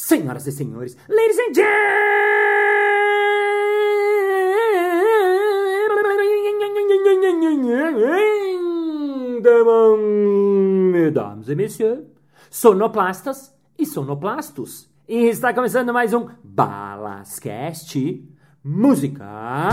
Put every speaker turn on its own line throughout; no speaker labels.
senhoras e senhores, ladies and gentlemen, mesdames e messieurs, sonoplastas e sonoplastos. E está começando mais um Balascast Música.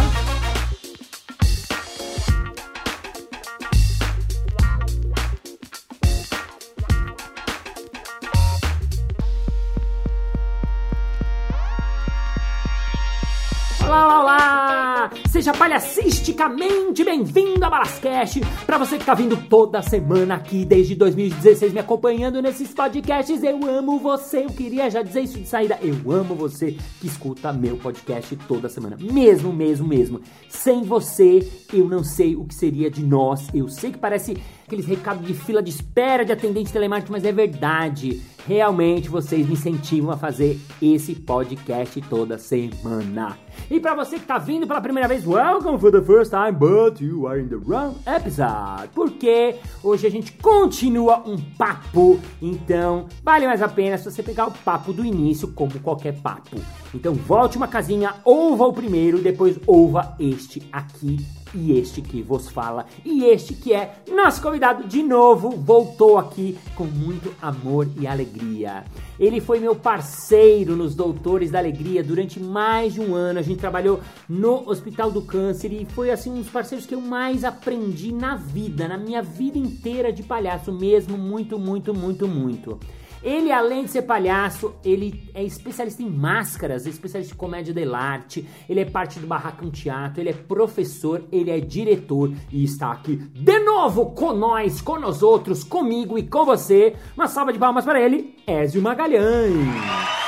Palhacisticamente bem-vindo a Balascast. Para você que tá vindo toda semana aqui desde 2016 me acompanhando nesses podcasts, eu amo você. Eu queria já dizer isso de saída. Eu amo você que escuta meu podcast toda semana. Mesmo, mesmo, mesmo. Sem você, eu não sei o que seria de nós. Eu sei que parece aqueles recados de fila de espera de atendente telemarketing, mas é verdade. Realmente vocês me incentivam a fazer esse podcast toda semana. E para você que tá vindo pela primeira vez, welcome for the first time, but you are in the wrong episode. Porque hoje a gente continua um papo, então vale mais a pena se você pegar o papo do início como qualquer papo. Então volte uma casinha, ouva o primeiro, depois ouva este aqui e este que vos fala, e este que é nosso convidado de novo, voltou aqui com muito amor e alegria. Ele foi meu parceiro nos Doutores da Alegria durante mais de um ano. A gente trabalhou no Hospital do Câncer e foi assim um dos parceiros que eu mais aprendi na vida, na minha vida inteira de palhaço mesmo, muito, muito, muito, muito. Ele, além de ser palhaço, ele é especialista em máscaras, é especialista em comédia dell'arte, ele é parte do Barracão Teatro, ele é professor, ele é diretor e está aqui de novo com nós, com nós outros, comigo e com você. Uma salva de palmas para ele, Ézio Magalhães.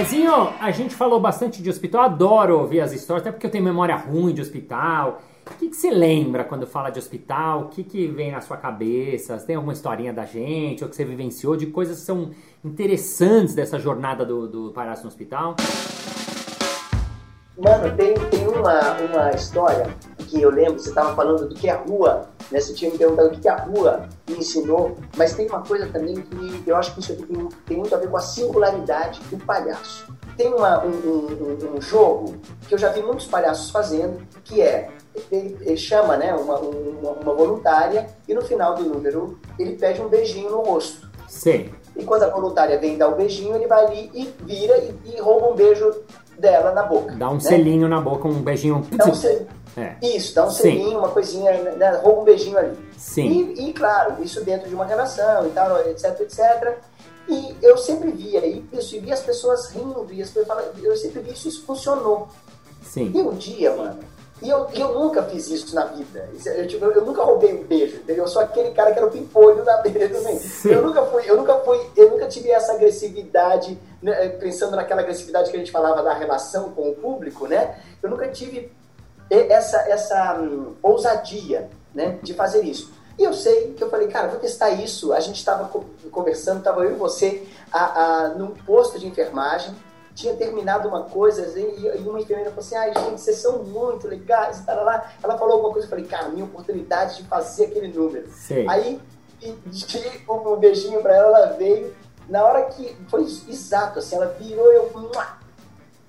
Ezinho, a gente falou bastante de hospital, adoro ouvir as histórias, até porque eu tenho memória ruim de hospital. O que, que você lembra quando fala de hospital? O que, que vem na sua cabeça? Tem alguma historinha da gente ou que você vivenciou de coisas que são interessantes dessa jornada do, do palhaço no hospital?
Mano, tem, tem uma, uma história que eu lembro, você estava falando do que a rua, né? Você tinha me perguntado o que a rua me ensinou, mas tem uma coisa também que eu acho que isso aqui tem, tem muito a ver com a singularidade do palhaço. Tem uma, um, um, um, jogo que eu já vi muitos palhaços fazendo, que é ele, ele chama né, uma, uma, uma, voluntária e no final do número ele pede um beijinho no rosto.
Sim.
E quando a voluntária vem dar o beijinho, ele vai ali e vira e, e rouba um beijo dela na boca.
Dá um
né?
selinho na boca, um beijinho.
Dá um selinho. É. Isso, dá um
Sim.
selinho, uma coisinha, né? rouba um beijinho ali.
Sim.
E, e, claro, isso dentro de uma relação e tal, etc, etc. E eu sempre via isso, e via as pessoas rindo, e as pessoas falavam, eu sempre vi isso, isso funcionou.
Sim.
E um dia, mano, e eu, eu nunca fiz isso na vida. Eu, tipo, eu nunca roubei um beijo, entendeu? Eu sou aquele cara que era o pimpolho na beira também. Eu nunca fui, eu nunca fui, eu nunca tive essa agressividade, né, pensando naquela agressividade que a gente falava da relação com o público, né? Eu nunca tive essa, essa hum, ousadia, né, de fazer isso. E eu sei que eu falei, cara, vou testar isso. A gente estava conversando, estava eu e você a, a, num posto de enfermagem, tinha terminado uma coisa e, uma enfermeira falou assim, ai gente, vocês são muito legais, tá lá. Ela falou alguma coisa, eu falei, cara, minha oportunidade de fazer aquele número.
Sim.
Aí dei um beijinho pra ela, ela veio. Na hora que foi exato, assim, ela virou, eu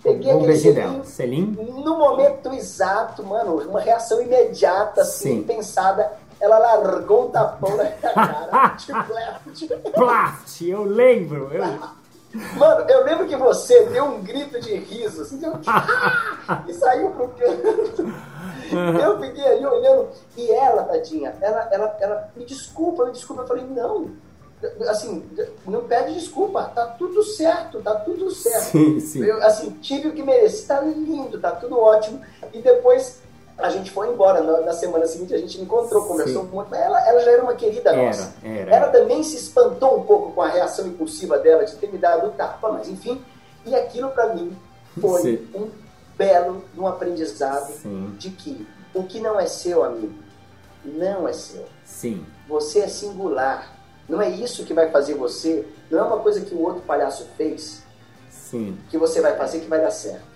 peguei
um beijinho dela. Selinho?
no momento exato, mano, uma reação imediata, assim,
Sim.
pensada. Ela largou um tapão na minha cara. tipo,
Plaft, eu lembro. Eu...
Mano, eu lembro que você deu um grito de riso, assim, deu... e saiu pro canto. Eu fiquei ali olhando, e ela, tadinha, ela, ela, ela, me desculpa, me desculpa. Eu falei, não, assim, não pede desculpa, tá tudo certo, tá tudo certo.
Sim, sim.
Eu, assim, tive o que mereci, tá lindo, tá tudo ótimo. E depois a gente foi embora. Na, na semana seguinte a gente encontrou, conversou
Sim.
muito. Ela, ela já era uma querida
Era,
nossa.
era.
Ela também se espantou um pouco com a reação impulsiva dela de ter me dado o tapa, mas enfim. E aquilo para mim foi
Sim.
um belo um aprendizado
Sim.
de que o que não é seu, amigo, não é seu.
Sim.
Você é singular. Não é isso que vai fazer você. Não é uma coisa que o outro palhaço fez
Sim.
que você vai fazer que vai dar certo.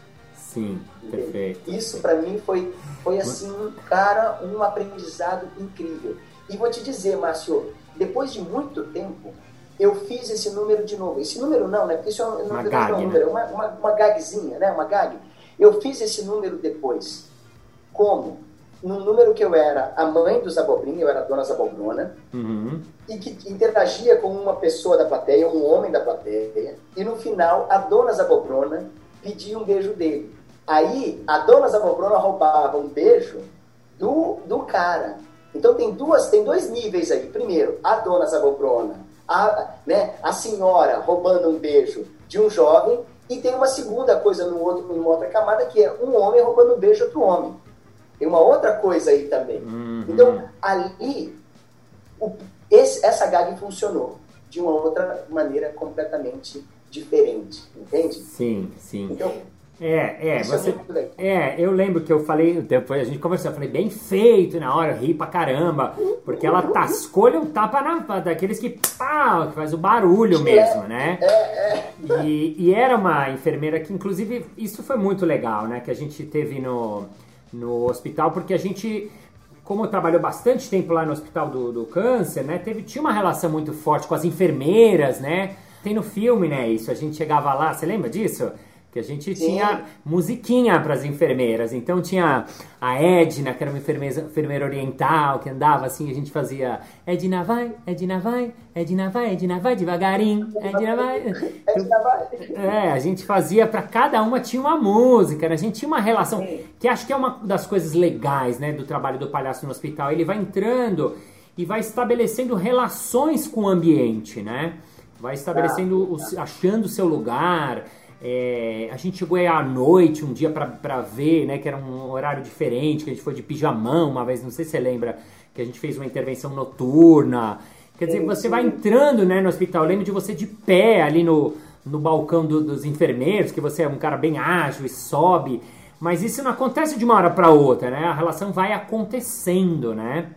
Sim, perfeito.
Isso para mim foi, foi assim, cara, um aprendizado incrível. E vou te dizer, Márcio, depois de muito tempo, eu fiz esse número de novo. Esse número não, né? Porque isso é um,
uma,
gag,
é um
número, né? uma, uma, uma gagzinha, né? Uma gag. Eu fiz esse número depois. Como? Num número que eu era a mãe dos Abobrinha, eu era a dona Zabobrona,
uhum.
e que interagia com uma pessoa da plateia, um homem da plateia, e no final a dona Zabobrona pedia um beijo dele. Aí a dona Zabobrona roubava um beijo do, do cara. Então tem duas, tem dois níveis aí. Primeiro, a dona Zabobrona, a, né, a senhora roubando um beijo de um jovem, e tem uma segunda coisa no outro, numa outra camada, que é um homem roubando um beijo de outro homem. Tem uma outra coisa aí também.
Uhum.
Então, ali, o, esse, essa gag funcionou de uma outra maneira completamente diferente, entende?
Sim, sim.
Então,
é, é,
isso
você.
É,
é, eu lembro que eu falei, depois a gente conversou, eu falei, bem feito na hora, eu ri pra caramba, porque ela tascou-lhe um tapa na, daqueles que, pá, que faz o barulho mesmo, né?
É, é.
E, e era uma enfermeira que, inclusive, isso foi muito legal, né? Que a gente teve no, no hospital, porque a gente, como trabalhou bastante tempo lá no hospital do, do câncer, né? Teve, tinha uma relação muito forte com as enfermeiras, né? Tem no filme, né? Isso, a gente chegava lá, você lembra disso? Que a gente
Sim.
tinha musiquinha para as enfermeiras. Então tinha a Edna, que era uma enfermeira, enfermeira oriental, que andava assim, a gente fazia Edna vai, Edna vai, Edna vai, Edna vai devagarinho, Edna vai.
Edna vai.
É, a gente fazia para cada uma tinha uma música, né? a gente tinha uma relação
Sim.
que acho que é uma das coisas legais, né, do trabalho do palhaço no hospital. Ele vai entrando e vai estabelecendo relações com o ambiente, né? Vai estabelecendo, o- achando o seu lugar. É, a gente chegou aí à noite um dia pra ver, né? Que era um horário diferente, que a gente foi de pijamão uma vez, não sei se você lembra, que a gente fez uma intervenção noturna. Quer dizer, você vai entrando né, no hospital. Eu lembro de você de pé ali no, no balcão do- dos enfermeiros, que você é um cara bem ágil e sobe. Mas isso não acontece de uma hora para outra, né? A relação vai acontecendo, né?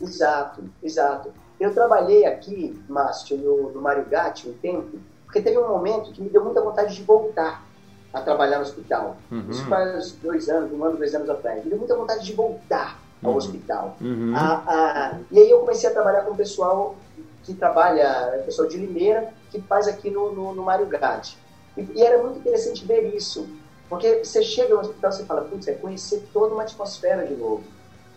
Exato, exato. Eu trabalhei aqui, Márcio, no, no Mário Gatti um tempo, porque teve um momento que me deu muita vontade de voltar a trabalhar no hospital.
Uhum.
Isso faz dois anos, um ano, dois anos atrás. Me deu muita vontade de voltar ao
Uhum.
hospital.
Uhum.
Ah, ah, e aí eu comecei a trabalhar com o pessoal que trabalha, pessoal de Limeira, que faz aqui no, no, no Mário Gatti. E, e era muito interessante ver isso, porque você chega no hospital e fala, putz, é conhecer toda uma atmosfera de novo.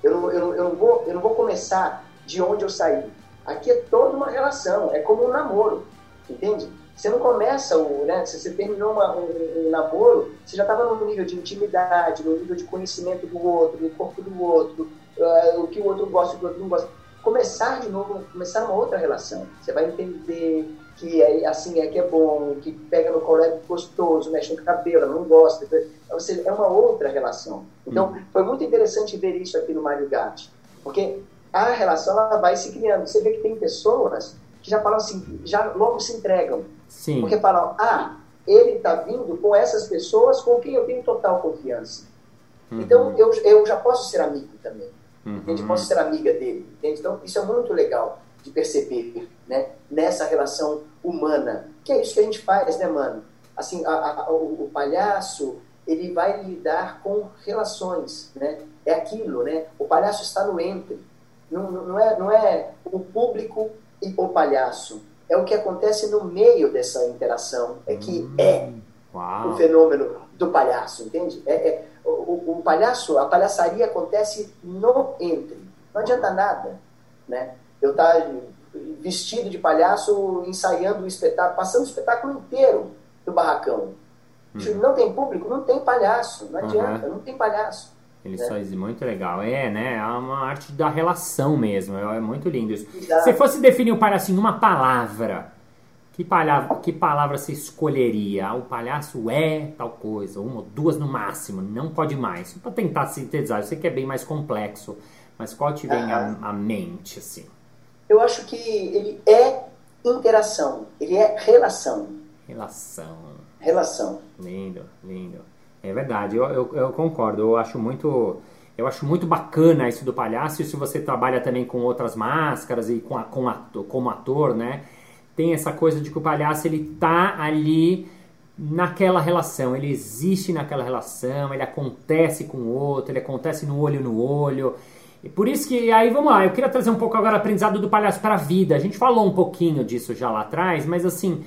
Eu não, eu, não, eu, não vou, eu não vou começar de onde eu saí. Aqui é toda uma relação, é como um namoro, entende? Você não começa, o, né, se você terminou uma- um, um namoro, você já estava num nível de intimidade, no nível de conhecimento do outro, do corpo do outro, ah, o que o outro gosta e o que o outro não gosta. Começar de novo, começar uma outra relação. Você vai entender que é, assim é que é bom, que pega no colo é gostoso, mexe no cabelo, não gosta. Ou seja, é uma outra relação. Então, foi muito interessante ver isso aqui no Mário Gatti, porque a relação ela vai se criando. Você vê que tem pessoas que já falam assim, já logo se entregam.
Sim.
Porque falam, ah, ele está vindo com essas pessoas com quem eu tenho total confiança.
Uhum.
Então, eu, eu já posso ser amigo também. Entende?
Uhum.
Posso ser amiga dele. Entende? Então, isso é muito legal de perceber, né? Nessa relação humana. Que é isso que a gente faz, né, mano? Assim, a- a- o, o palhaço, ele vai lidar com relações, né? É aquilo, né? O palhaço está no entre. Não, não é, não é o público e o palhaço. É o que acontece no meio dessa interação. É que é o
Uau.
fenômeno do palhaço, entende? É, é- o, o- o palhaço, a palhaçaria acontece no entre. Não adianta nada, né? Eu estar vestido de palhaço ensaiando o espetáculo, passando o espetáculo inteiro do barracão. Se não tem público, não tem palhaço. Não adianta, não tem palhaço.
Ele
né?
só existe muito legal. É, né? É uma arte da relação mesmo. É é muito lindo isso.
Exato.
Se fosse definir o palhaço em uma palavra, que palavra, que palavra você escolheria? Ah, O palhaço é tal coisa, uma ou duas no máximo, não pode mais. Para tentar sintetizar, eu sei que é bem mais complexo, mas qual te vem à à mente, assim?
Eu acho que ele é interação, ele é relação.
Relação.
Relação.
Lindo, lindo. É verdade, eu, eu, eu concordo. Eu acho muito. Eu acho muito bacana isso do palhaço. E se você trabalha também com outras máscaras e com, a, com ator, como ator, né? Tem essa coisa de que o palhaço ele tá ali naquela relação, ele existe naquela relação, ele acontece com o outro, ele acontece no olho no olho. E por isso que, aí vamos lá, eu queria trazer um pouco agora aprendizado do palhaço para a vida. A gente falou um pouquinho disso já lá atrás, mas assim, o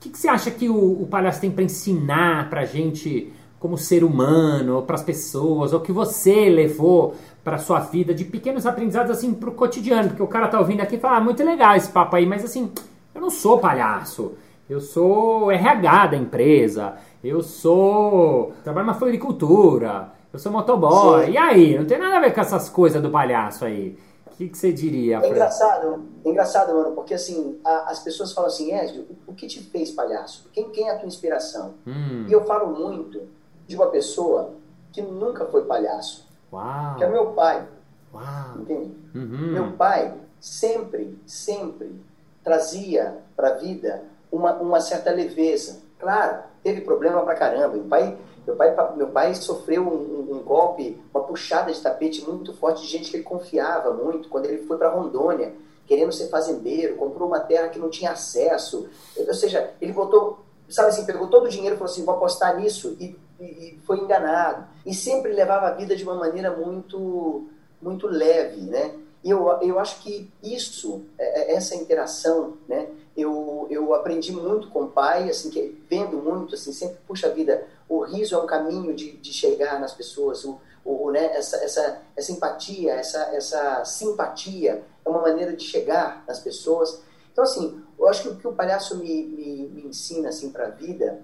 que, que você acha que o, o palhaço tem para ensinar para gente como ser humano, ou para as pessoas, ou que você levou para sua vida de pequenos aprendizados assim para o cotidiano? Porque o cara tá ouvindo aqui e fala, ah, muito legal esse papo aí, mas assim, eu não sou palhaço. Eu sou RH da empresa. Eu sou. Trabalho na floricultura. Eu sou motoboy. Sim. E aí? Não tem nada a ver com essas coisas do palhaço aí. O que, que você diria?
É engraçado, é engraçado, mano, porque assim, a, as pessoas falam assim, Ezio, o, o, que te fez palhaço? Quem, quem é a tua inspiração? Hum. E eu falo muito de uma pessoa que nunca foi palhaço.
Uau.
Que é meu pai.
Uau.
Entende? Uhum. Meu pai sempre, sempre trazia para a vida uma, uma certa leveza. Claro, teve problema pra caramba. Meu pai, meu pai, meu pai sofreu um, um, golpe, uma puxada de tapete muito forte de gente que ele confiava muito quando ele foi para Rondônia, querendo ser fazendeiro, comprou uma terra que não tinha acesso. Ou seja, ele botou, sabe assim, pegou todo o dinheiro e falou assim: vou apostar nisso e, e, foi enganado. E sempre levava a vida de uma maneira muito, muito leve, né? E eu, eu acho que isso, é, é, essa interação, né? Eu, eu aprendi muito com o pai, assim, que, vendo muito, assim, sempre, puxa vida, o riso é um caminho de, de chegar nas pessoas, o, o, né, essa, essa, essa empatia, essa, essa simpatia é uma maneira de chegar nas pessoas. Então, assim, eu acho que o que o palhaço me, me, me ensina, assim, para a vida,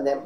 né,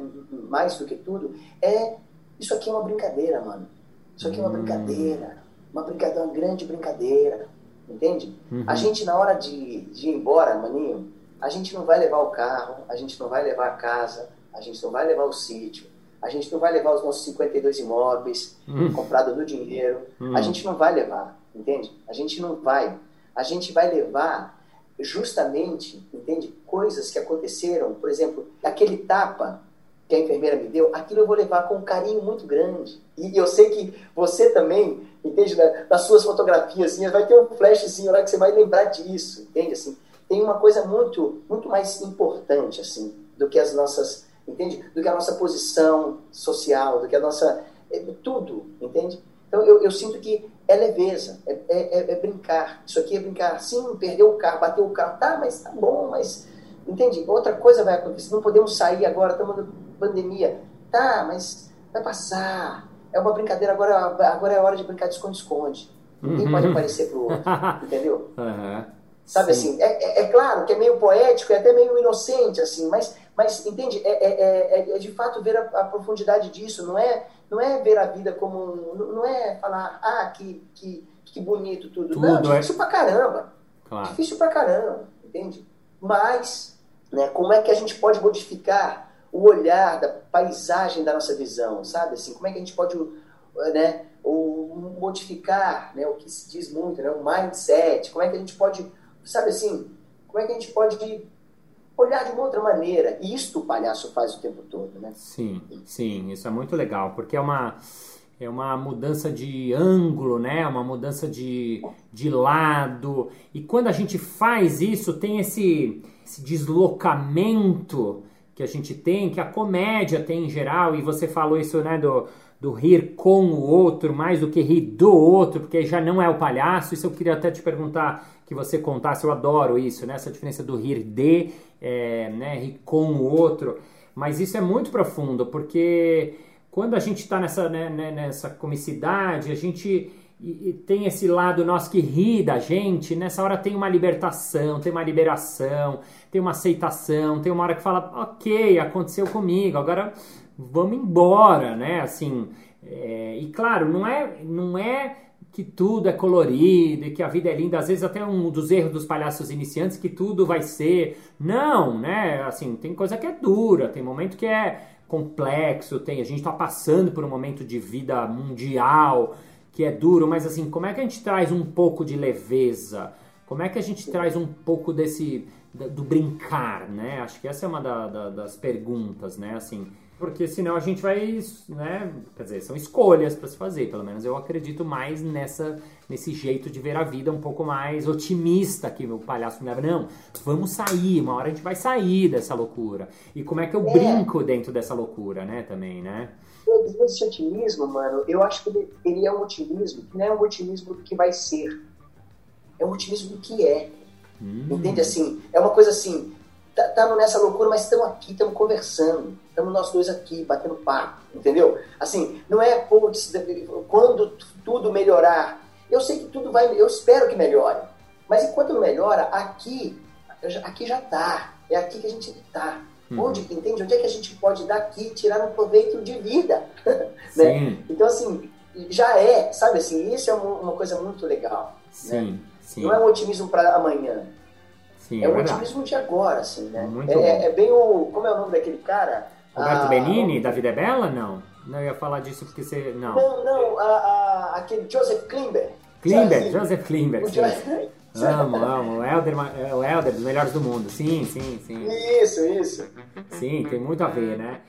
mais do que tudo, é isso aqui é uma brincadeira, mano. Isso aqui é uma hum. brincadeira uma brincadeira, uma grande brincadeira, entende? Uhum. A gente, na hora de, de ir embora, maninho, a gente não vai levar o carro, a gente não vai levar a casa, a gente não vai levar o sítio, a gente não vai levar os nossos 52 imóveis uhum. comprados no dinheiro, uhum. a gente não vai levar, entende? A gente não vai. A gente vai levar justamente, entende? Coisas que aconteceram, por exemplo, aquele tapa que a enfermeira me deu, aquilo eu vou levar com um carinho muito grande. E eu sei que você também, entende? Das suas fotografias, assim, vai ter um flash assim, hora que você vai lembrar disso, entende? Assim, tem uma coisa muito, muito mais importante, assim, do que as nossas, entende? Do que a nossa posição social, do que a nossa. É, tudo, entende? Então eu, eu sinto que é leveza, é, é, é, brincar. Isso aqui é brincar. Sim, perdeu o carro, bateu o carro, tá, mas tá bom, mas. Entende? Outra coisa vai acontecer. Não podemos sair agora, estamos pandemia. Tá, mas vai passar. É uma brincadeira, agora, agora é hora de brincar de esconde-esconde. Ninguém uhum. pode aparecer pro outro, entendeu?
Uhum.
Sabe Sim. assim, é, é, é, claro que é meio poético, é até meio inocente, assim, mas, mas entende? É, é, é, é de fato ver a, a, profundidade disso, não é, não é ver a vida como. Não é falar, ah, que, que, que bonito tudo. tudo não, difícil é... pra caramba. Claro. Difícil pra caramba, entende? Mas, né, como é que a gente pode modificar o olhar da paisagem da nossa visão, sabe? Assim, como é que a gente pode né, ou modificar né, o que se diz muito, né, o mindset, como é que a gente pode, sabe assim, como é que a gente pode olhar de uma outra maneira. E isto o palhaço faz o tempo todo, né?
Sim, sim, isso é muito legal, porque é uma é uma mudança de ângulo, né? Uma mudança de, de lado. E quando a gente faz isso, tem esse, esse deslocamento que a gente tem, que a comédia tem em geral, e você falou isso, né, do, do rir com o outro, mais do que rir do outro, porque já não é o palhaço. Isso eu queria até te perguntar, que você contasse, eu adoro isso, né, essa diferença do rir de, é, né, rir com o outro. Mas isso é muito profundo, porque quando a gente está nessa, né, né, nessa comicidade, a gente tem esse lado nosso que ri da gente, nessa hora tem uma libertação, tem uma liberação, tem uma aceitação, tem uma hora que fala, ok, aconteceu comigo, agora vamos embora, né? Assim, é, e claro, não é, não é que tudo é colorido e que a vida é linda, às vezes até um dos erros dos palhaços iniciantes que tudo vai ser, não, né? Assim, tem coisa que é dura, tem momento que é complexo, tem, a gente está passando por um momento de vida mundial, que é duro, mas assim, como é que a gente traz um pouco de leveza? Como é que a gente traz um pouco desse do brincar, né? Acho que essa é uma da, da, das perguntas, né? Assim, porque senão a gente vai, né, quer dizer, são escolhas para se fazer, pelo menos eu acredito mais nessa nesse jeito de ver a vida um pouco mais otimista que o palhaço me leva, não, vamos sair, uma hora a gente vai sair dessa loucura. E como é que eu é. brinco dentro dessa loucura, né, também, né?
Esse otimismo, mano, eu acho que ele, ele é um otimismo que não é um otimismo do que vai ser, é um otimismo do que é. Hum. Entende assim? É uma coisa assim, estamos tá, nessa loucura, mas estamos aqui, estamos conversando. Estamos nós dois aqui, batendo papo, entendeu? Assim, não é, putz, quando tudo melhorar. Eu sei que tudo vai, eu espero que melhore. Mas enquanto não melhora, aqui, aqui já está. É aqui que a gente está. Hum. Onde, entende? Onde é que a gente pode daqui tirar um proveito de vida? né? Então, assim, já é, sabe assim, isso é uma, uma coisa muito legal. Sim, né? sim. Não é um otimismo para amanhã Sim, é, é o otimismo de agora, assim, né? Muito é, é, bem o. Como é o nome daquele cara?
Roberto ah, Benini, da Vida é Bela? Não. Não ia falar disso porque você. Não.
Não, não, a, a, aquele Joseph Klimber.
Klimber, Joseph Klimber. Sim. Amo, amo. O Helder, é o Helder, dos melhores do mundo. Sim, sim, sim.
Isso, isso.
Sim, tem muito a ver, né?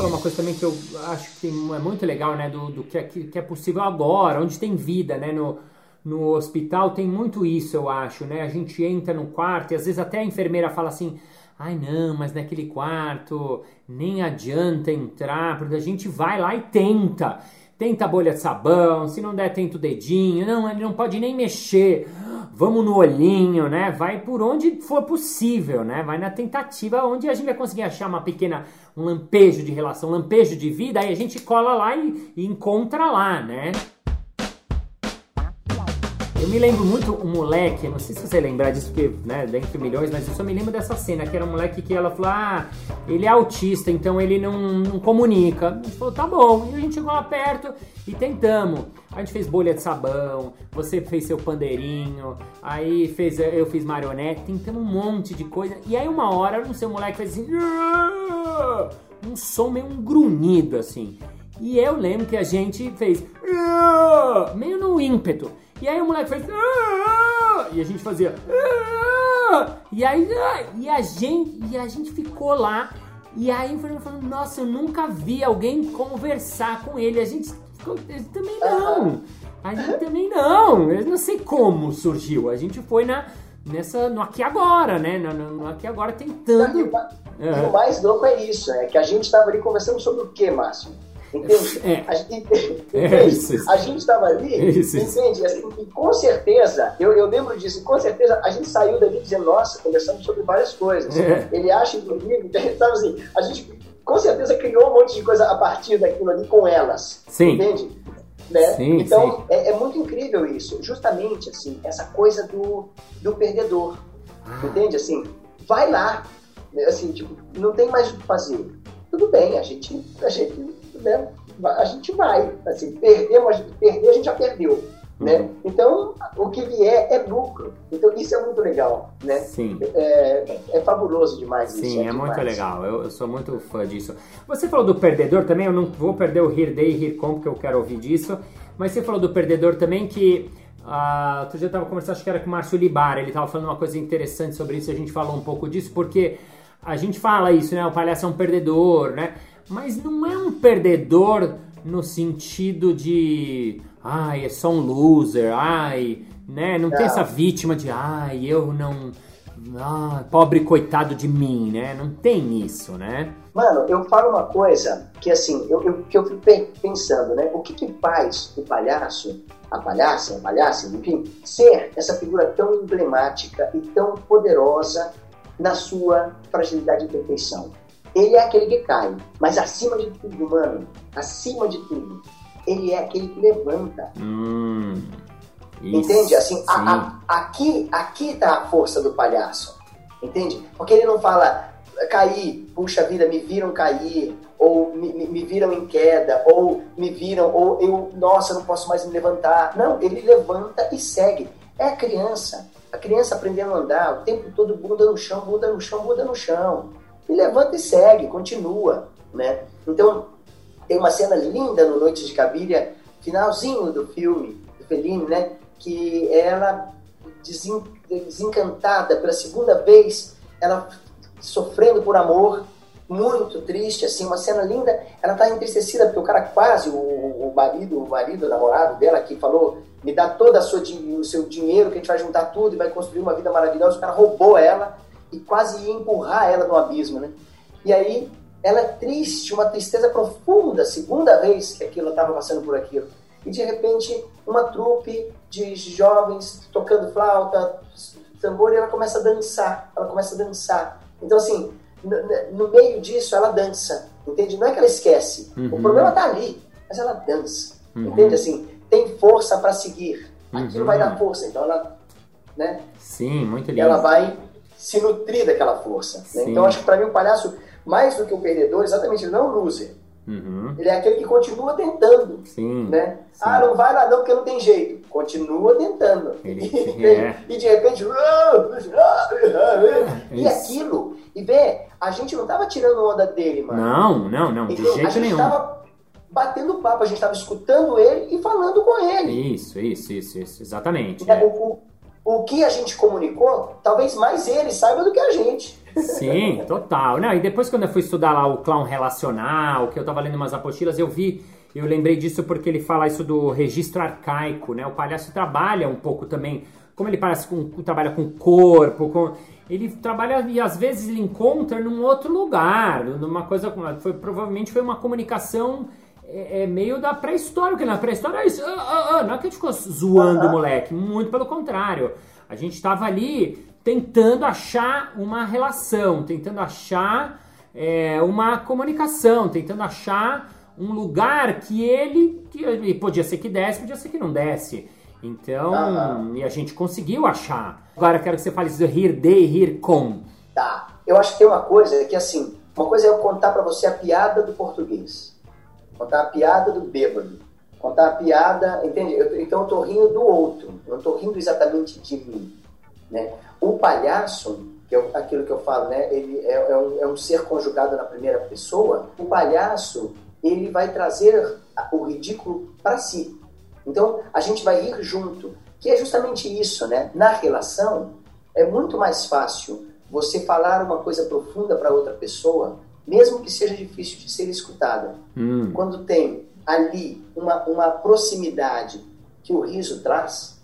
Falou uma coisa também que eu acho que é muito legal, né? Do, do que, é, que é possível agora, onde tem vida, né? No, no hospital tem muito isso, eu acho, né? A gente entra no quarto e às vezes até a enfermeira fala assim: ai não, mas naquele quarto nem adianta entrar, porque a gente vai lá e tenta. Tenta a bolha de sabão, se não der, tenta o dedinho. Não, ele não pode nem mexer. Vamos no olhinho, né? Vai por onde for possível, né? Vai na tentativa onde a gente vai conseguir achar uma pequena um lampejo de relação, um lampejo de vida, aí a gente cola lá e, e encontra lá, né? Me lembro muito um moleque, não sei se você lembrar disso, porque, né, dentre milhões, mas eu só me lembro dessa cena, que era um moleque que ela falou, ah, ele é autista, então ele não, não comunica. A gente falou, tá bom. E a gente chegou lá perto e tentamos. A gente fez bolha de sabão, você fez seu pandeirinho, aí fez, eu fiz marionete, tentamos um monte de coisa. E aí uma hora, não sei, o moleque fez assim, um som meio um grunhido, assim. E eu lembro que a gente fez meio no ímpeto. E aí o moleque fez. Ah! E a gente fazia. Ah! E aí. E a gente, e a gente ficou lá. E aí o falando, nossa, eu nunca vi alguém conversar com ele. A gente ficou. Também não. A gente também não. Eu não sei como surgiu. A gente foi na. Nessa, no aqui agora, né? No, no, no aqui agora tentando. E
o mais louco é isso, é que a gente estava ali conversando sobre o que, Márcio? Entende? É. A, gente, é, estava ali, isso, entende? Assim, e com certeza, eu, eu lembro disso, com certeza a gente saiu dali dizendo, nossa, conversamos sobre várias coisas. É. Ele acha, inclusive, sabe assim, a gente com certeza criou um monte de coisa a partir daquilo ali com elas.
Sim.
Entende? Né? Sim, então, sim. É, é, muito incrível isso. Justamente, assim, essa coisa do, do perdedor. Ah. Entende? Assim, vai lá. Assim, tipo, não tem mais o que fazer. Tudo bem, a gente, a gente né, a gente vai. Assim, perdemos, perder a gente já perdeu. Né? Uhum. Então, o que vier é lucro. Então, isso é muito legal, né?
Sim.
É, é fabuloso demais
Sim,
isso.
Sim, é, é muito legal. Eu, eu, sou muito fã disso. Você falou do perdedor também, eu não vou perder o Here Day, Here Com, porque eu quero ouvir disso. Mas você falou do perdedor também que... Uh, outro dia eu estava conversando, acho que era com o Márcio Libar, ele estava falando uma coisa interessante sobre isso, a gente falou um pouco disso, porque a gente fala isso, né? O palhaço é um perdedor, né? Mas não é um perdedor no sentido de ai, é só um loser, ai, né? Não, não. tem essa vítima de ai, eu não. Ah, pobre coitado de mim, né? Não tem isso, né?
Mano, eu falo uma coisa que assim, eu, eu, que eu fico pensando, né? O que, que faz o palhaço, a palhaça, a palhaça, enfim, ser essa figura tão emblemática e tão poderosa na sua fragilidade e perfeição? Ele é aquele que cai. Mas acima de tudo, mano, acima de tudo, ele é aquele que levanta.
Hum,
Entende? Assim, a, a, aqui, aqui tá a força do palhaço. Entende? Porque ele não fala cair, puxa vida, me viram cair, ou me, me, me, viram em queda, ou me viram, ou eu, nossa, não posso mais me levantar. Não, ele levanta e segue. É a criança. A criança aprendendo a andar, o tempo todo bunda no chão, bunda no chão, bunda no chão. E levanta e segue, continua, né? Então, tem uma cena linda no Noite de Cabiria, finalzinho do filme, do Fellini, né? Que ela, desencantada pela segunda vez, ela sofrendo por amor, muito triste, assim, uma cena linda. Ela tá entristecida porque o cara quase, o, o marido, o marido, o namorado dela, que falou, me dá todo o seu dinheiro, que a gente vai juntar tudo e vai construir uma vida maravilhosa. O cara roubou ela e quase ia empurrar ela no abismo, né? E aí, ela é triste, uma tristeza profunda, segunda vez que aquilo estava passando por aquilo. E de repente, uma trupe de jovens tocando flauta, tambor, e ela começa a dançar. Ela começa a dançar. Então, assim, no, meio disso ela dança, entende? Não é que ela esquece, uhum. o problema está ali, mas ela dança, uhum. entende? Assim, tem força para seguir, aquilo uhum. vai dar força, então ela, né?
Sim, muito lindo.
Ela vai se nutrir daquela força. Né? Então acho que para mim o palhaço, mais do que o perdedor, exatamente, ele não é um loser. Uhum. Ele é aquele que continua tentando. Sim, né? Sim. Ah, não vai lá não porque não tem jeito. Continua tentando. Ele, e, é. e de repente. e aquilo. E vê, a gente não tava tirando onda dele, mano.
Não, não, não. De jeito
a gente
nenhum.
Tava batendo papo, a gente tava escutando ele e falando com ele.
Isso, isso, isso, isso. Exatamente.
É. O, o que a gente comunicou, talvez mais ele saiba do que a gente.
Sim, total. Não, e depois quando eu fui estudar lá o clown relacional, que eu tava lendo umas apostilas, eu vi, eu lembrei disso porque ele fala isso do registro arcaico, né? O palhaço trabalha um pouco também, como ele parece com, trabalha com corpo, com ele trabalha e às vezes ele encontra num outro lugar, numa coisa, foi provavelmente foi uma comunicação é, é meio da pré-história, porque na pré-história é isso, ah, ah, ah, não é que a gente ficou zoando o moleque, muito pelo contrário. A gente estava ali tentando achar uma relação, tentando achar é, uma comunicação, tentando achar um lugar que ele, que podia ser que desse, podia ser que não desse. Então, uhum. e a gente conseguiu achar. Agora eu quero que você fale isso rir de e rir com.
Tá. Eu acho que tem uma coisa que assim, uma coisa é eu contar para você a piada do português. Contar a piada do bêbado. Contar a piada, entende? Eu, então eu tô rindo do outro. Eu não tô rindo exatamente de mim. Né? O palhaço, que é aquilo que eu falo, né? ele é, é, um, é um ser conjugado na primeira pessoa, o palhaço ele vai trazer o ridículo para si. Então a gente vai ir junto, que é justamente isso, né? Na relação é muito mais fácil você falar uma coisa profunda para outra pessoa, mesmo que seja difícil de ser escutada. Hum. Quando tem ali uma, uma proximidade que o riso traz,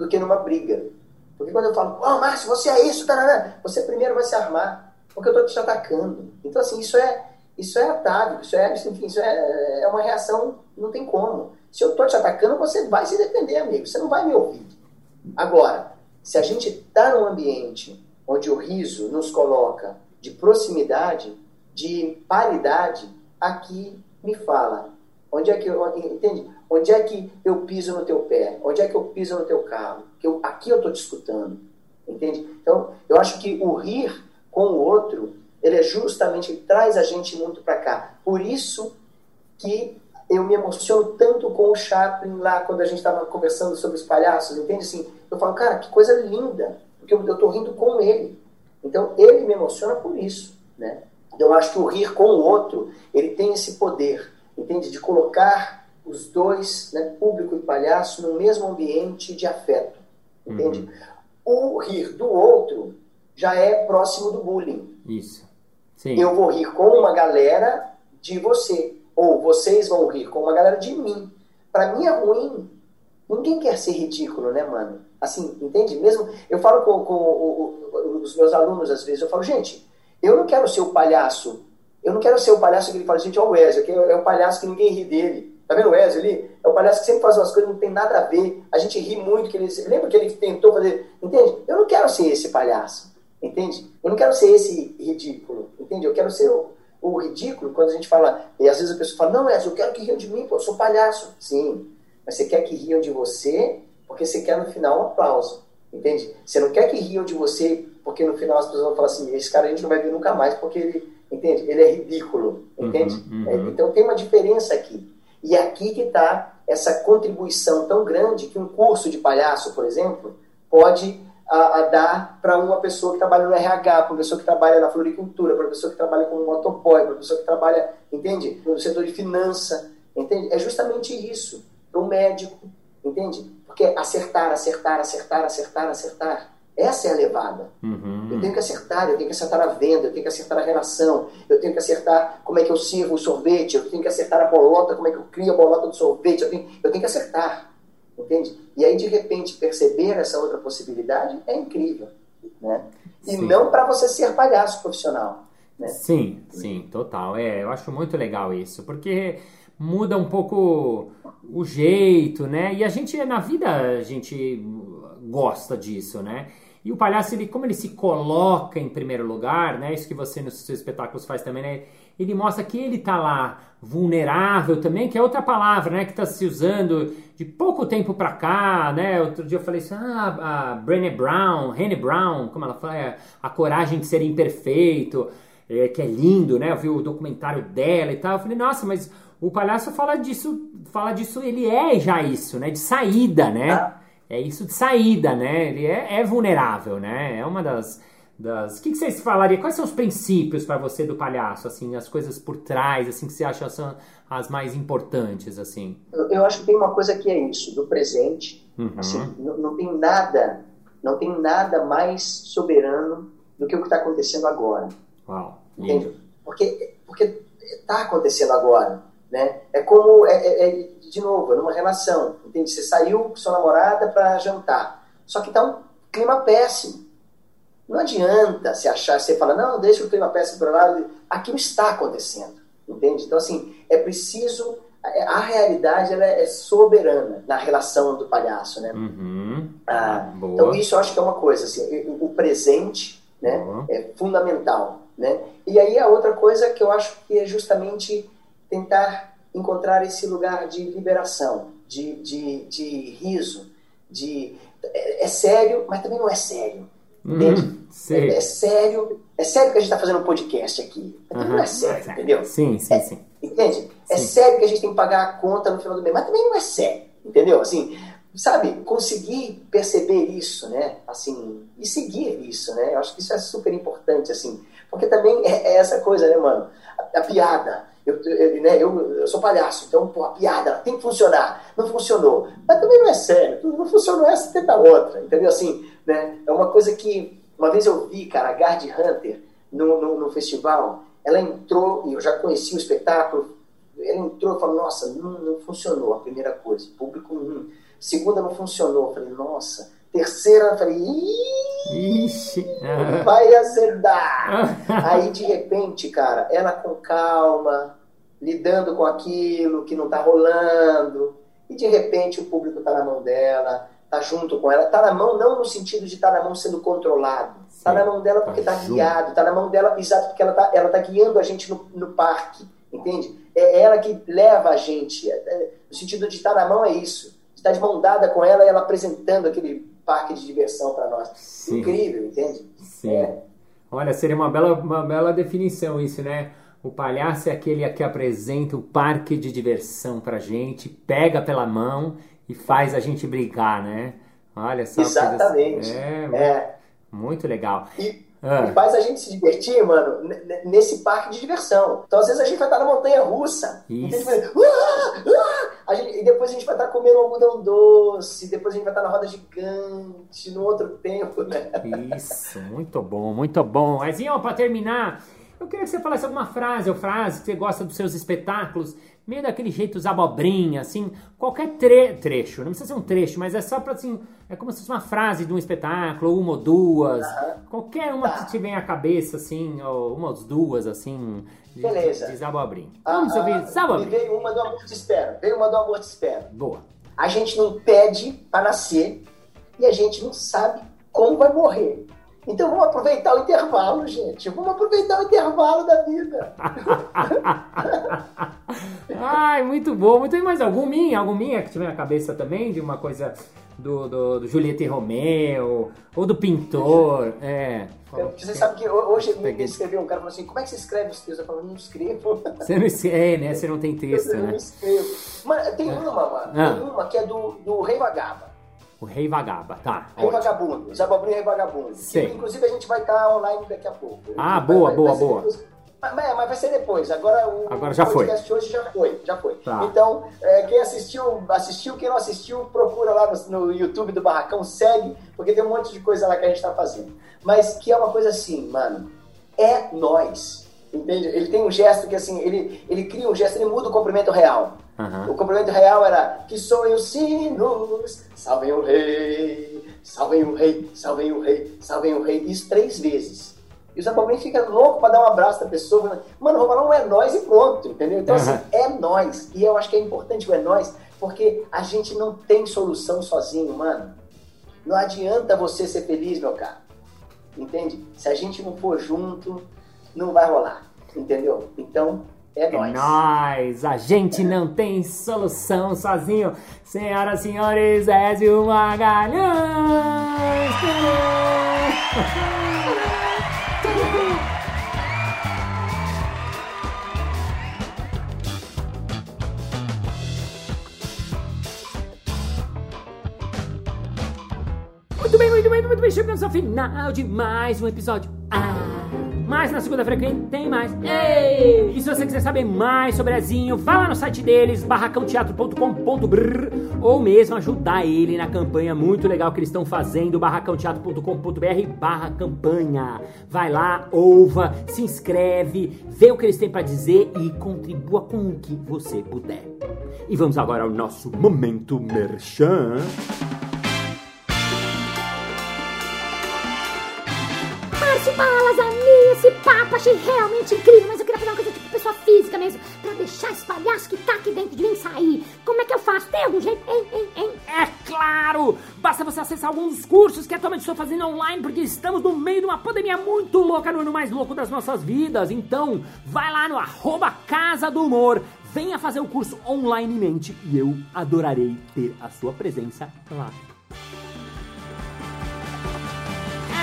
do que numa briga. Porque quando eu falo, oh, Márcio, você é isso, tarará, você primeiro vai se armar, porque eu estou te atacando. Então, assim, isso é, isso é atávico, isso é, enfim, isso é, é uma reação, não tem como. Se eu estou te atacando, você vai se defender, amigo, você não vai me ouvir. Agora, se a gente está num ambiente onde o riso nos coloca de proximidade, de paridade, aqui me fala. Onde é que eu, entende? Onde é que eu piso no teu pé? Onde é que eu piso no teu carro? Que eu, aqui eu estou te escutando. Entende? Então, eu acho que o rir com o outro, ele é justamente, ele traz a gente muito para cá. Por isso que eu me emociono tanto com o Chaplin lá, quando a gente estava conversando sobre os palhaços, entende? Assim, eu falo, cara, que coisa linda, porque eu estou rindo com ele. Então, ele me emociona por isso, né? Então, eu acho que o rir com o outro, ele tem esse poder, entende? De colocar os dois, né, público e palhaço, no mesmo ambiente de afeto. Entende? Uhum. O rir do outro já é próximo do bullying.
Isso.
Sim. Eu vou rir com uma galera de você. Ou vocês vão rir com uma galera de mim. Para mim é ruim. Ninguém quer ser ridículo, né, mano? Assim, entende? Mesmo. Eu falo com, com os meus alunos às vezes, eu falo, gente, eu não quero ser o palhaço. Eu não quero ser o palhaço que ele fala, gente, ó, o Wesley, que é o palhaço que ninguém ri dele. Tá vendo o Wesley ali? É o palhaço que sempre faz umas coisas que não tem nada a ver. A gente ri muito. Que ele, lembra que ele tentou fazer. Entende? Eu não quero ser esse palhaço. Entende? Eu não quero ser esse ridículo. Entende? Eu quero ser o, o ridículo quando a gente fala. E às vezes a pessoa fala: Não, Wesley, eu quero que riam de mim, pô, eu sou palhaço. Sim. Mas você quer que riam de você porque você quer no final um aplauso. Entende? Você não quer que riam de você porque no final as pessoas vão falar assim: Esse cara a gente não vai ver nunca mais porque ele. Entende? Ele é ridículo. Entende? Uhum, uhum. É, então tem uma diferença aqui. E é aqui que está essa contribuição tão grande que um curso de palhaço, por exemplo, pode a, a dar para uma pessoa que trabalha no RH, para uma pessoa que trabalha na floricultura, para uma pessoa que trabalha como motoboy, para uma pessoa que trabalha, entende? No setor de finança, entende? É justamente isso, para o médico, entende? Porque acertar, acertar, acertar, acertar, acertar, essa é a levada. Uhum. Eu tenho que acertar, eu tenho que acertar a venda, eu tenho que acertar a relação, eu tenho que acertar como é que eu sirvo o sorvete, eu tenho que acertar a bolota, como é que eu crio a bolota do sorvete, eu tenho, eu tenho que acertar. Entende? E aí, de repente, perceber essa outra possibilidade é incrível. Né? E sim. não para você ser palhaço profissional. Né?
Sim, sim, total. É, eu acho muito legal isso, porque muda um pouco o jeito, né? E a gente, na vida, a gente gosta disso, né? E o palhaço, ele, como ele se coloca em primeiro lugar, né? Isso que você nos seus espetáculos faz também, né? Ele mostra que ele tá lá vulnerável também, que é outra palavra, né? Que está se usando de pouco tempo para cá, né? Outro dia eu falei assim, ah, a Brené Brown, Brené Brown, como ela fala, é, a coragem de ser imperfeito, é, que é lindo, né? Eu vi o documentário dela e tal. Eu falei, nossa, mas o palhaço fala disso, fala disso, ele é já isso, né? De saída, né? É isso de saída, né? Ele é, é vulnerável, né? É uma das. das... O que, que vocês falariam? Quais são os princípios para você do palhaço? Assim, as coisas por trás, assim, que você acha são as mais importantes, assim?
Eu, eu acho que tem uma coisa que é isso, do presente. Uhum. Assim, não, não tem nada, não tem nada mais soberano do que o que está acontecendo agora.
Uau.
Entende? Porque porque está acontecendo agora, né? É como é, é, é de novo, numa relação, entende? Você saiu com sua namorada para jantar, só que tá um clima péssimo. Não adianta se achar, você fala, não, deixa o clima péssimo para lá, aquilo está acontecendo, entende? Então, assim, é preciso, a realidade ela é soberana na relação do palhaço, né?
Uhum.
Ah, então, isso eu acho que é uma coisa, assim, o presente né, uhum. é fundamental, né? E aí a outra coisa que eu acho que é justamente tentar encontrar esse lugar de liberação, de, de, de riso, de é, é sério, mas também não é sério. Hum, entende? É, é, sério, é sério que a gente está fazendo um podcast aqui, mas também não é sério, entendeu?
Sim, sim,
é,
sim.
Entende? Sim. É sério que a gente tem que pagar a conta no final do mês, mas também não é sério, entendeu? Assim, sabe, conseguir perceber isso, né? Assim, e seguir isso, né? Eu acho que isso é super importante, assim, porque também é, é essa coisa, né, mano? a, a piada, eu, eu, né, eu, eu, sou palhaço, então pô, a piada tem que funcionar. Não funcionou. Mas também não é sério. Não funcionou essa, tenta outra. Entendeu? Assim, né? É uma coisa que. Uma vez eu vi, cara, a Gard Hunter no, no, no festival. Ela entrou, e eu já conheci o espetáculo. Ela entrou e falou: Nossa, não, não funcionou a primeira coisa. Público, hum. Segunda não funcionou. Eu falei: Nossa Terceira, eu falei,
Ixi,
vai azedar. Aí, de repente, cara, ela com calma, lidando com aquilo que não tá rolando, e de repente o público tá na mão dela, tá junto com ela, tá na mão não no sentido de estar tá na mão sendo controlado, Sim, tá na mão dela porque tá, tá guiado, tá na mão dela, exato, porque ela tá, ela tá guiando a gente no, no parque, entende? É ela que leva a gente, é, é, no sentido de estar tá na mão é isso, estar de mão dada com ela e ela apresentando aquele parque de diversão para nós. Sim. Incrível, entende?
Sim. É. Olha, seria uma bela, uma bela definição isso, né? O palhaço é aquele que apresenta o parque de diversão pra gente, pega pela mão e faz a gente brigar, né? Olha só.
Exatamente.
É, é, muito legal.
E ah. E faz a gente se divertir, mano, nesse parque de diversão. Então, às vezes, a gente vai estar na montanha russa.
Isso.
Vai, ah, ah! Gente, e depois a gente vai estar comendo algodão doce. Depois a gente vai estar na roda gigante, no outro tempo, né?
Isso, muito bom, muito bom. Mas, para terminar, eu queria que você falasse alguma frase ou frase que você gosta dos seus espetáculos meio daquele jeito zabobrinha, assim, qualquer tre trecho, não precisa ser um trecho, mas é só para assim, é como se fosse uma frase de um espetáculo, uma ou duas, qualquer uma tá. que te vem à cabeça, assim, ou uma ou duas, assim,
de, Beleza.
de zabobrinha.
Ah, Vamos ouvir ah, zabobrinha. Veio uma do amor te espera, veio uma do amor te espera.
Boa.
A gente não pede para nascer e a gente não sabe como vai morrer. Então vamos aproveitar o intervalo, gente. Vamos aproveitar o intervalo da vida.
Ai, muito bom. Muito mais alguminha, alguminha que tiver na cabeça também de uma coisa do, do, do Julieta e Romeu ou do pintor. É.
Você sabe que hoje me escreveu um cara falou assim: como é que você escreve os textos? Eu falo, não escrevo.
Você não escreve, é, né? Você não tem texto,
eu
né?
Não escrevo. Mas tem é. uma, mano. Ah. Tem uma que é do, do Rei Vagaba.
O Rei Vagaba, tá.
Rei
ótimo.
Vagabundo, Rei Vagabundo.
Sei.
Que, inclusive a gente vai estar online daqui a pouco.
Ah,
Vai-
boa,
vai-
boa,
vai
boa.
Mas, mas vai ser depois. Agora o
Agora já foi.
podcast hoje já foi, já foi.
Tá.
Então, é, quem assistiu, assistiu. Quem não assistiu, procura lá no, no YouTube do Barracão, segue, porque tem um monte de coisa lá que a gente tá fazendo. Mas que é uma coisa assim, mano, é nós. Entende? Ele tem um gesto que assim, ele, ele cria um gesto, ele muda o comprimento real.
Aham.
O complemento real era que soem os sinos, salvem o rei, salvem o rei, salvem o rei, salvem o rei. Isso três vezes. E o Zabobrinha fica louco pra dar um abraço da pessoa. Mano, vou falar um é nós e pronto, entendeu? Então, assim,
Aham.
é nós. E eu acho que é importante o é nós, porque a gente não tem solução sozinho, mano. Não adianta você ser feliz, meu cara. Entende? Se a gente não for junto, não vai rolar. Entendeu? Então, é
É
nós.
nóis! A gente não tem solução sozinho. Senhoras e senhores, Ézio Magalhães! Muito bem, muito bem, muito bem. Chegamos ao final de mais um episódio. Ah, mas na segunda-feira que vem tem mais. Ei! E se você quiser saber mais sobre Ezinho, vá lá no site deles, barracãoteatro.com.br ou mesmo ajudar ele na campanha muito legal que eles estão fazendo, barracãoteatro.com.br barra campanha. Vai lá, ouva, se inscreve, vê o que eles têm pra dizer e contribua com o que você puder. E vamos agora ao nosso momento merchan.
Márcio Balas, esse papo, achei realmente incrível, mas eu queria fazer uma coisa tipo pessoa física mesmo, pra deixar esse palhaço que tá aqui dentro de mim sair. Como é que eu faço? Tem algum jeito? Hein, hein, hein?
É claro! Basta você acessar alguns cursos que atualmente estou fazendo online, porque estamos no meio de uma pandemia muito louca, no ano mais louco das nossas vidas. Então, vai lá no arroba Casa do Humor, venha fazer o curso onlinemente e eu adorarei ter a sua presença lá.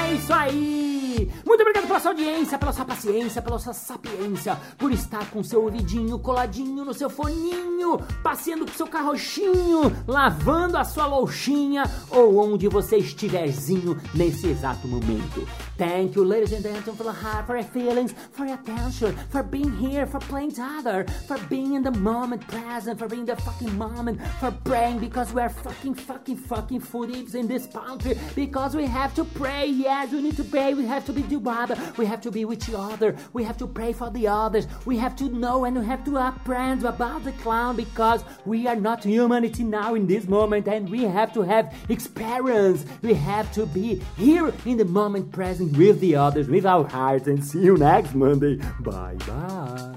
É isso aí! Muito obrigado pela sua audiência, pela sua paciência, pela sua sapiência, por estar com seu ouvidinho coladinho no seu foninho, passeando com seu carrochinho, lavando a sua louchinha ou onde você estiverzinho nesse exato momento. Thank you, ladies and gentlemen, for the heart, for your feelings, for your attention, for being here, for playing together, for being in the moment present, for being the fucking moment, for praying because we are fucking, fucking, fucking foodies in this country, because we have to pray, yes, we need to pray, we have to be together, we have to be with each other, we have to pray for the others, we have to know and we have to apprehend about the clown because we are not humanity now in this moment and we have to have experience, we have to be here in the moment present with the others, with our hearts and see you next Monday. Bye bye.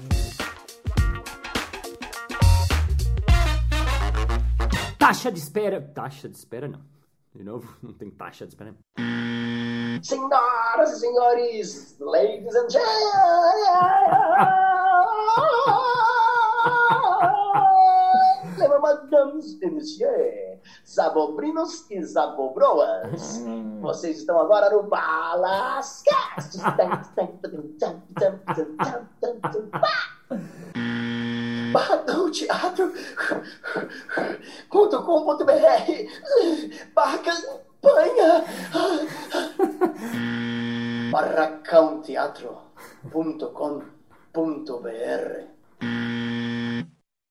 Taxa de espera. Taxa de espera não. De novo, não tem taxa de espera.
Senhoras e senhores, ladies and gentlemen, madams e messieurs, zabobrinos e zabobroas, vocês estão agora no Balascast. Barracãoteatro.com.br Barra campanha barracãoteatro.com.br